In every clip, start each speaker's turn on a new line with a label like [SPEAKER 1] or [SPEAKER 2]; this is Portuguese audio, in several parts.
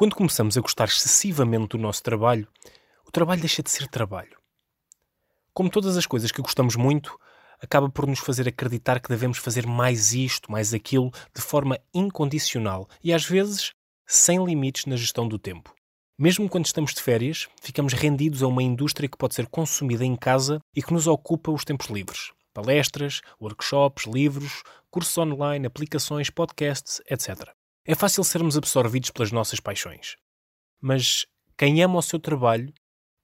[SPEAKER 1] Quando começamos a gostar excessivamente do nosso trabalho, o trabalho deixa de ser trabalho. Como todas as coisas que gostamos muito, acaba por nos fazer acreditar que devemos fazer mais isto, mais aquilo, de forma incondicional e às vezes sem limites na gestão do tempo. Mesmo quando estamos de férias, ficamos rendidos a uma indústria que pode ser consumida em casa e que nos ocupa os tempos livres. Palestras, workshops, livros, cursos online, aplicações, podcasts, etc. É fácil sermos absorvidos pelas nossas paixões. Mas quem ama o seu trabalho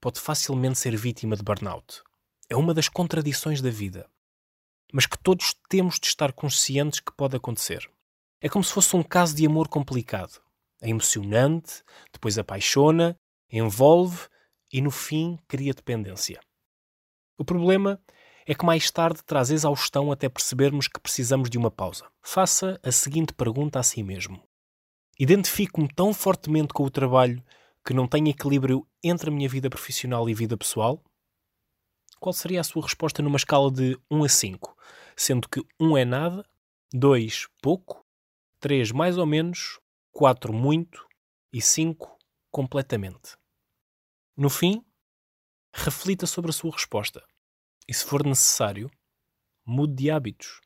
[SPEAKER 1] pode facilmente ser vítima de burnout. É uma das contradições da vida, mas que todos temos de estar conscientes que pode acontecer. É como se fosse um caso de amor complicado. É emocionante, depois apaixona, envolve e no fim cria dependência. O problema é que mais tarde traz exaustão até percebermos que precisamos de uma pausa. Faça a seguinte pergunta a si mesmo: Identifico-me tão fortemente com o trabalho que não tenho equilíbrio entre a minha vida profissional e vida pessoal? Qual seria a sua resposta numa escala de 1 a 5? Sendo que 1 é nada, 2 pouco, 3 mais ou menos, 4 muito e 5 completamente. No fim, reflita sobre a sua resposta e, se for necessário, mude de hábitos.